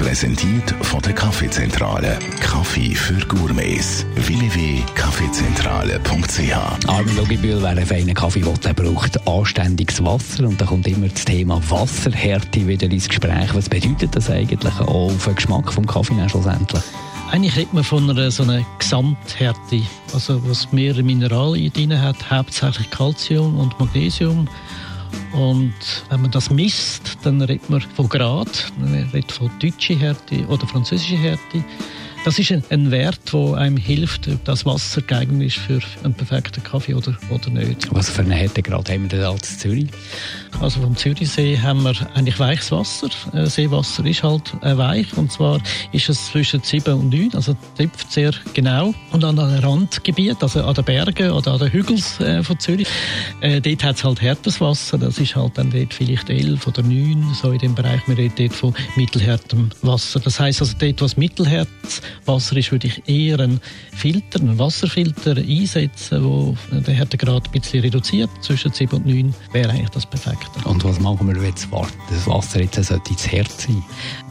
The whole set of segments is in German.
Präsentiert von der Kaffeezentrale. Kaffee für Gourmets. www.kaffeezentrale.ch Armin Logibühl, wer einen feinen Kaffee will, der braucht anständiges Wasser. Und da kommt immer das Thema Wasserhärte wieder ins Gespräch. Was bedeutet das eigentlich auch für den Geschmack des Kaffee schlussendlich? Eigentlich redet man von einer so einer Gesamthärte, also was mehrere Mineralien drin hat, hauptsächlich Calcium und Magnesium und wenn man das misst, dann redet man von Grad, man redet von deutscher Härte oder französischer Härte. Das ist ein, Wert, der einem hilft, ob das Wasser geeignet ist für einen perfekten Kaffee oder, oder nicht. Was für einen Härtegrad haben wir denn als Zürich? Also vom Zürichsee haben wir eigentlich weiches Wasser. Äh, Seewasser ist halt äh, weich und zwar ist es zwischen 7 und 9, also trifft sehr genau. Und an den Randgebieten, also an den Bergen oder an den Hügeln äh, von Zürich, dort hat es halt härtes Wasser. Das ist halt dann dort vielleicht 11 oder 9, so in dem Bereich. Wir reden dort von mittelhärtem Wasser. Das heißt also dort, was mittelhärtes Wasser ist, würde ich eher einen Filter, einen Wasserfilter einsetzen, wo den Härtegrad ein bisschen reduziert. Zwischen 7 und 9 wäre eigentlich das Perfekte. Und was machen wir, wenn das Wasser jetzt sollte ins Herz sein?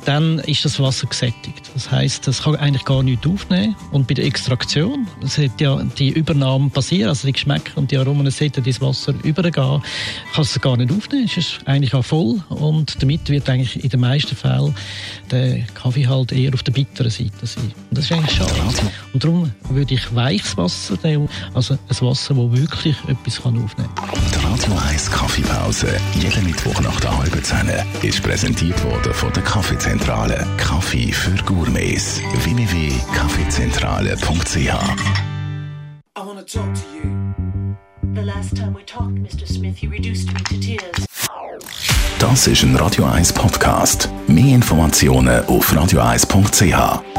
Dann ist das Wasser gesättigt. Das heißt, es kann eigentlich gar nichts aufnehmen. Und bei der Extraktion sollte ja die Übernahme passieren, also die Geschmäcker und die Aromen sollten ins Wasser übergehen, kann es gar nicht aufnehmen. Es ist eigentlich auch voll und damit wird eigentlich in den meisten Fällen der Kaffee halt eher auf der bitteren Seite sein. Und das ist eigentlich schade. Und darum würde ich weiches Wasser nehmen, also ein Wasser, das wirklich etwas aufnehmen kann. Die Radio 1 Kaffeepause, jeden Mittwoch nach der halben Zehn, ist präsentiert worden von der Kaffeezentrale. Kaffee für Gourmets. www.kaffeezentrale.ch I want to talk to you. The last time we talked, Mr. Smith, you reduced me to tears. Das ist ein Radio 1 Podcast. Mehr Informationen auf radio1.ch.